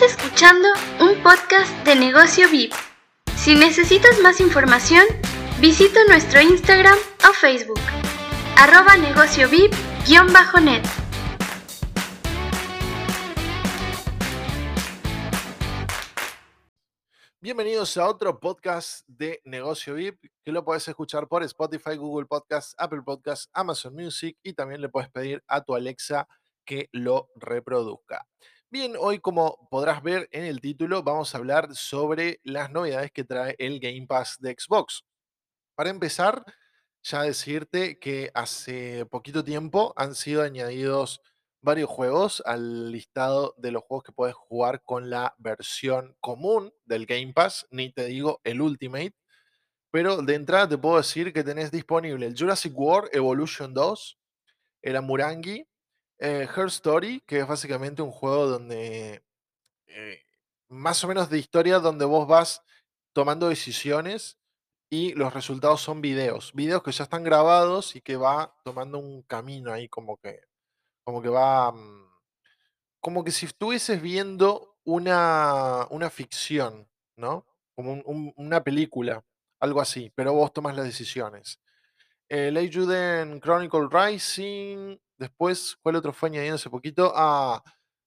Estás escuchando un podcast de negocio VIP. Si necesitas más información, visita nuestro Instagram o Facebook, arroba negocio VIP-net. Bienvenidos a otro podcast de Negocio VIP que lo puedes escuchar por Spotify, Google Podcast, Apple Podcast, Amazon Music y también le puedes pedir a tu Alexa que lo reproduzca. Bien, hoy como podrás ver en el título vamos a hablar sobre las novedades que trae el Game Pass de Xbox. Para empezar, ya decirte que hace poquito tiempo han sido añadidos varios juegos al listado de los juegos que puedes jugar con la versión común del Game Pass, ni te digo el Ultimate, pero de entrada te puedo decir que tenés disponible el Jurassic World Evolution 2, el Amurangi, eh, Her Story, que es básicamente un juego donde, eh, más o menos de historia, donde vos vas tomando decisiones y los resultados son videos, videos que ya están grabados y que va tomando un camino ahí como que, como que va, mm, como que si estuvieses viendo una, una ficción, ¿no? Como una película, algo así, pero vos tomas las decisiones. El Eiyuden Chronicle Rising, Después, ¿cuál otro fue añadiendo hace poquito? A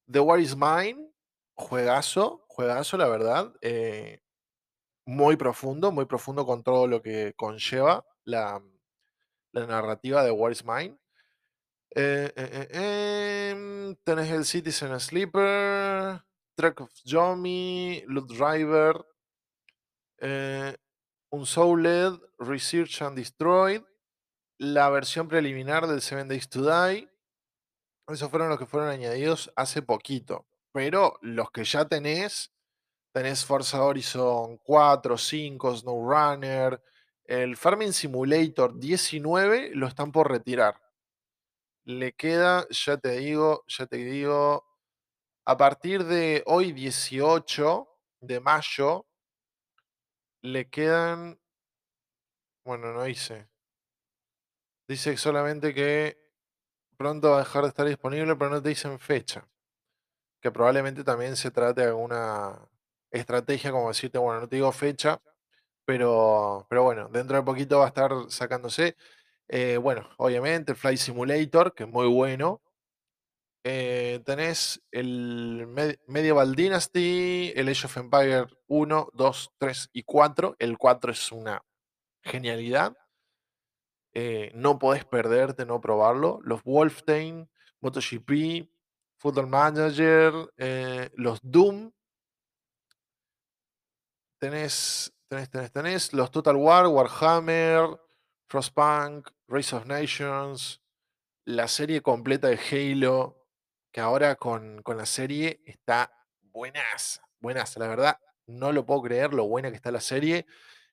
The War is Mine. Juegazo, juegazo, la verdad. Eh, muy profundo, muy profundo con todo lo que conlleva la, narrativa de War is Mine. Eh, eh, em, tenés el Citizen Sleeper, Track of Johnny, Loot Driver, un Souled, Research and Destroyed, la versión preliminar del Seven Days to Die. Esos fueron los que fueron añadidos hace poquito. Pero los que ya tenés, tenés Forza Horizon 4, 5, SnowRunner, el Farming Simulator 19 lo están por retirar. Le queda, ya te digo, ya te digo, a partir de hoy 18 de mayo, le quedan, bueno, no hice, Dice solamente que pronto va a dejar de estar disponible, pero no te dicen fecha. Que probablemente también se trate de alguna estrategia como decirte, bueno, no te digo fecha, pero, pero bueno, dentro de poquito va a estar sacándose. Eh, bueno, obviamente, Fly Simulator, que es muy bueno. Eh, tenés el Medieval Dynasty, el Age of Empire 1, 2, 3 y 4. El 4 es una genialidad. Eh, no podés perderte, no probarlo. Los Wolfenstein, MotoGP, Football Manager, eh, los Doom. Tenés, tenés, tenés, tenés los Total War, Warhammer, Frostpunk, Race of Nations, la serie completa de Halo, que ahora con, con la serie está buenas, buenas, la verdad, no lo puedo creer lo buena que está la serie.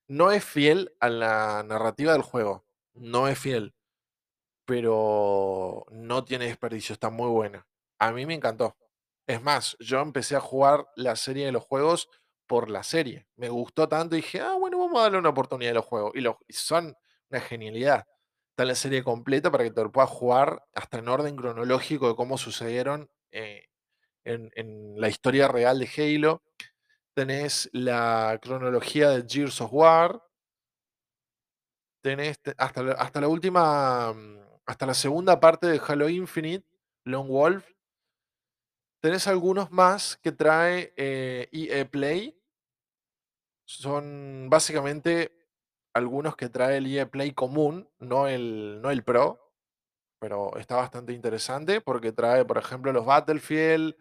No es fiel a la narrativa del juego no es fiel, pero no tiene desperdicio, está muy buena. A mí me encantó. Es más, yo empecé a jugar la serie de los juegos por la serie. Me gustó tanto y dije, ah, bueno, vamos a darle una oportunidad a los juegos. Y, los, son una genialidad. Está la serie completa para que te lo puedas jugar hasta en orden cronológico de cómo sucedieron eh, en, en, la historia real de Halo. Tenés la cronología de Gears of War, tenés hasta la, hasta la última, mm, hasta la segunda parte de Halo Infinite, Lone Wolf. Tenés algunos más que trae eh, e Play. Son básicamente algunos que trae el EA Play común, no el, no el Pro. Pero está bastante interesante porque trae, por ejemplo, los Battlefield,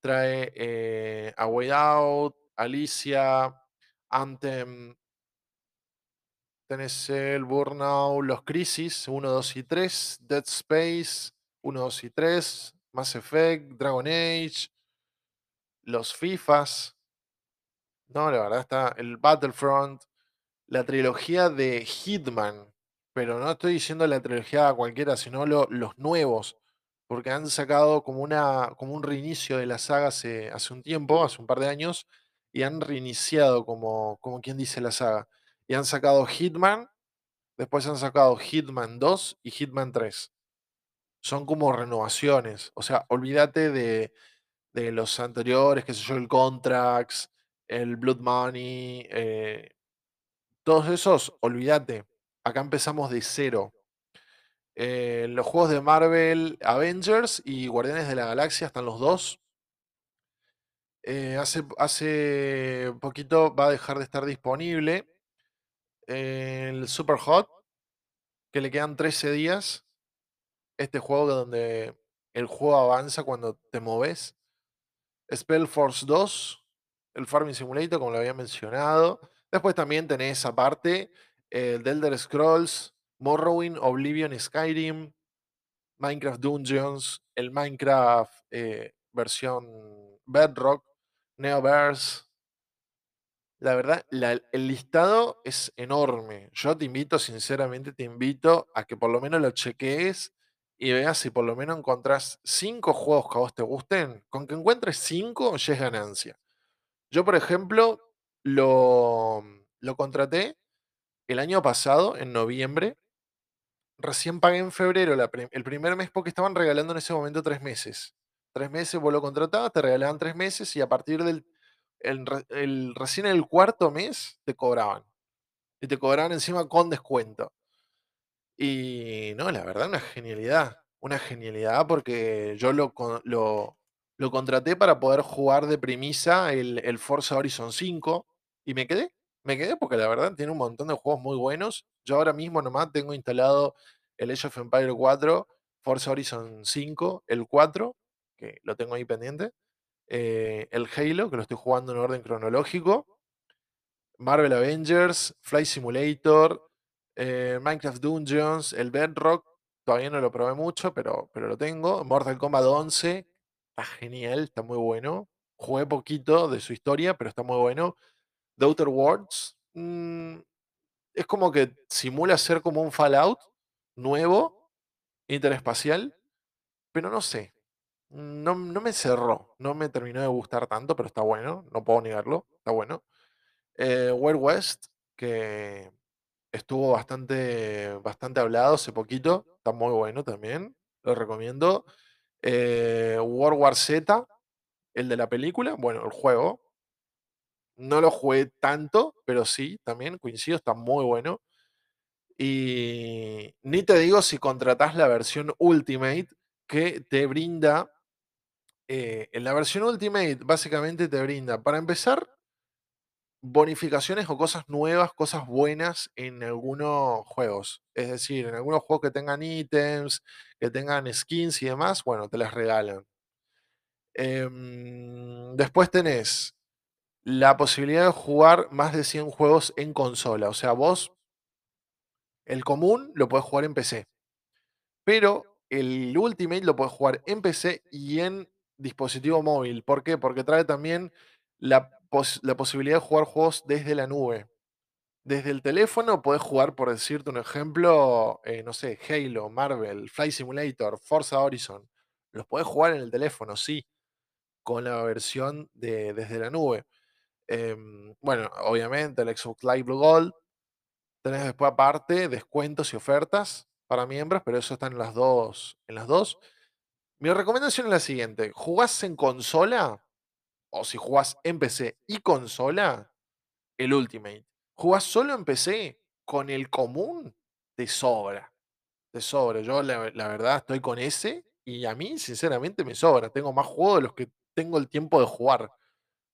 trae eh, A Way Out, Alicia, Anthem, Tenés el Burnout, los Crisis 1, 2 y 3, Dead Space 1, 2 y 3, Mass Effect, Dragon Age, los FIFAs. No, la verdad está el Battlefront, la trilogía de Hitman, pero no estoy diciendo la trilogía cualquiera, sino los nuevos, porque han sacado como, una, como un reinicio de la saga hace, hace un tiempo, hace un par de años, y han reiniciado como, como quien dice la saga. Y han sacado Hitman, después han sacado Hitman 2 y Hitman 3. Son como renovaciones. O sea, olvídate de, de los anteriores, que sé yo, el Contracts, el Blood Money, eh, todos esos, olvídate. Acá empezamos de cero. Eh, los juegos de Marvel, Avengers y Guardianes de la Galaxia están los dos. Eh, hace, hace poquito va a dejar de estar disponible el Super Hot, que le quedan 13 días. Este juego donde el juego avanza cuando te moves. Spell Force 2, el Farming Simulator, como lo había mencionado. Después también tenés aparte el The Elder Scrolls, Morrowind, Oblivion, Skyrim, Minecraft Dungeons, el Minecraft eh, versión Bedrock, Neoverse. La verdad, el listado es enorme. Yo te invito, sinceramente, te invito a que por lo menos lo chequees y veas si por lo menos encontrás cinco juegos que a vos te gusten. Con que encuentres cinco, ya es ganancia. Yo, por ejemplo, lo, lo contraté el año pasado, en noviembre. Recién pagué en febrero el primer mes porque estaban regalando en ese momento tres meses. Tres meses vos lo contratabas, te regalaban tres meses y a partir del el, recién el cuarto mes te cobraban. Y te cobraban encima con descuento. Y no, la verdad, una genialidad. Una genialidad porque yo lo, lo, lo contraté para poder jugar de premisa el, el, Forza Horizon 5 y me quedé. Me quedé porque la verdad tiene un montón de juegos muy buenos. Yo ahora mismo nomás tengo instalado el Age of Empire 4, Forza Horizon 5, el 4, que lo tengo ahí pendiente. Eh, el Halo, que lo estoy jugando en orden cronológico. Marvel Avengers, Flight Simulator, eh, Minecraft Dungeons, el Bedrock, todavía no lo probé mucho, pero, pero lo tengo. Mortal Kombat 11, está genial, está muy bueno. Jugué poquito de su historia, pero está muy bueno. The Outer Worlds, mm, es como que simula ser como un Fallout nuevo, interespacial, pero no sé. No, no me cerró, no me terminó de gustar tanto, pero está bueno, no puedo negarlo, está bueno. Eh, Wild West, que estuvo bastante, bastante hablado hace poquito, está muy bueno también, lo recomiendo. Eh, World War Z, el de la película, bueno, el juego. No lo jugué tanto, pero sí, también coincido, está muy bueno. Y ni te digo si contratás la versión Ultimate que te brinda. Eh, en la versión Ultimate básicamente te brinda, para empezar, bonificaciones o cosas nuevas, cosas buenas en algunos juegos. Es decir, en algunos juegos que tengan ítems, que tengan skins y demás, bueno, te las regalan. Em, después tenés la posibilidad de jugar más de 100 juegos en consola. O sea, vos, el común lo puedes jugar en PC. Pero el Ultimate lo puedes jugar en PC y en dispositivo móvil. ¿Por qué? Porque trae también la posibilidad de jugar juegos desde la nube. Desde el teléfono puedes jugar, por decirte un ejemplo, eh, no sé, Halo, Marvel, Flight Simulator, Forza Horizon. Los puedes jugar en el teléfono, sí, con la versión de desde la nube. Em, bueno, obviamente el Xbox Live Blue Gold. Tenés después aparte descuentos y ofertas para miembros, pero eso está en las dos. En las dos. Mi recomendación es la siguiente: ¿jugás en consola? o si jugás en PC y consola, el Ultimate. Jugás solo en PC, con el común, te sobra. Te sobra. Yo la, verdad estoy con ese y a mí sinceramente me sobra. Tengo más juegos de los que tengo el tiempo de jugar.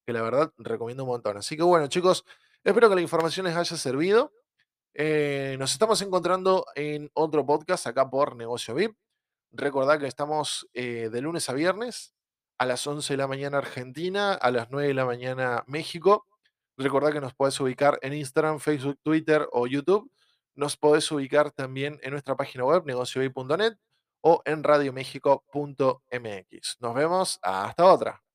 Que la verdad recomiendo un montón. Así que bueno chicos, espero que la información les haya servido. Eh, nos estamos encontrando en otro podcast acá por Negocio VIP. Recordad que estamos eh, de lunes a viernes a las 11 de la mañana Argentina, a las 9 de la mañana México. Recordad que nos podés ubicar en Instagram, Facebook, Twitter o YouTube. Nos podés ubicar también en nuestra página web negocioy.net o en radiomexico.mx. Nos vemos hasta otra.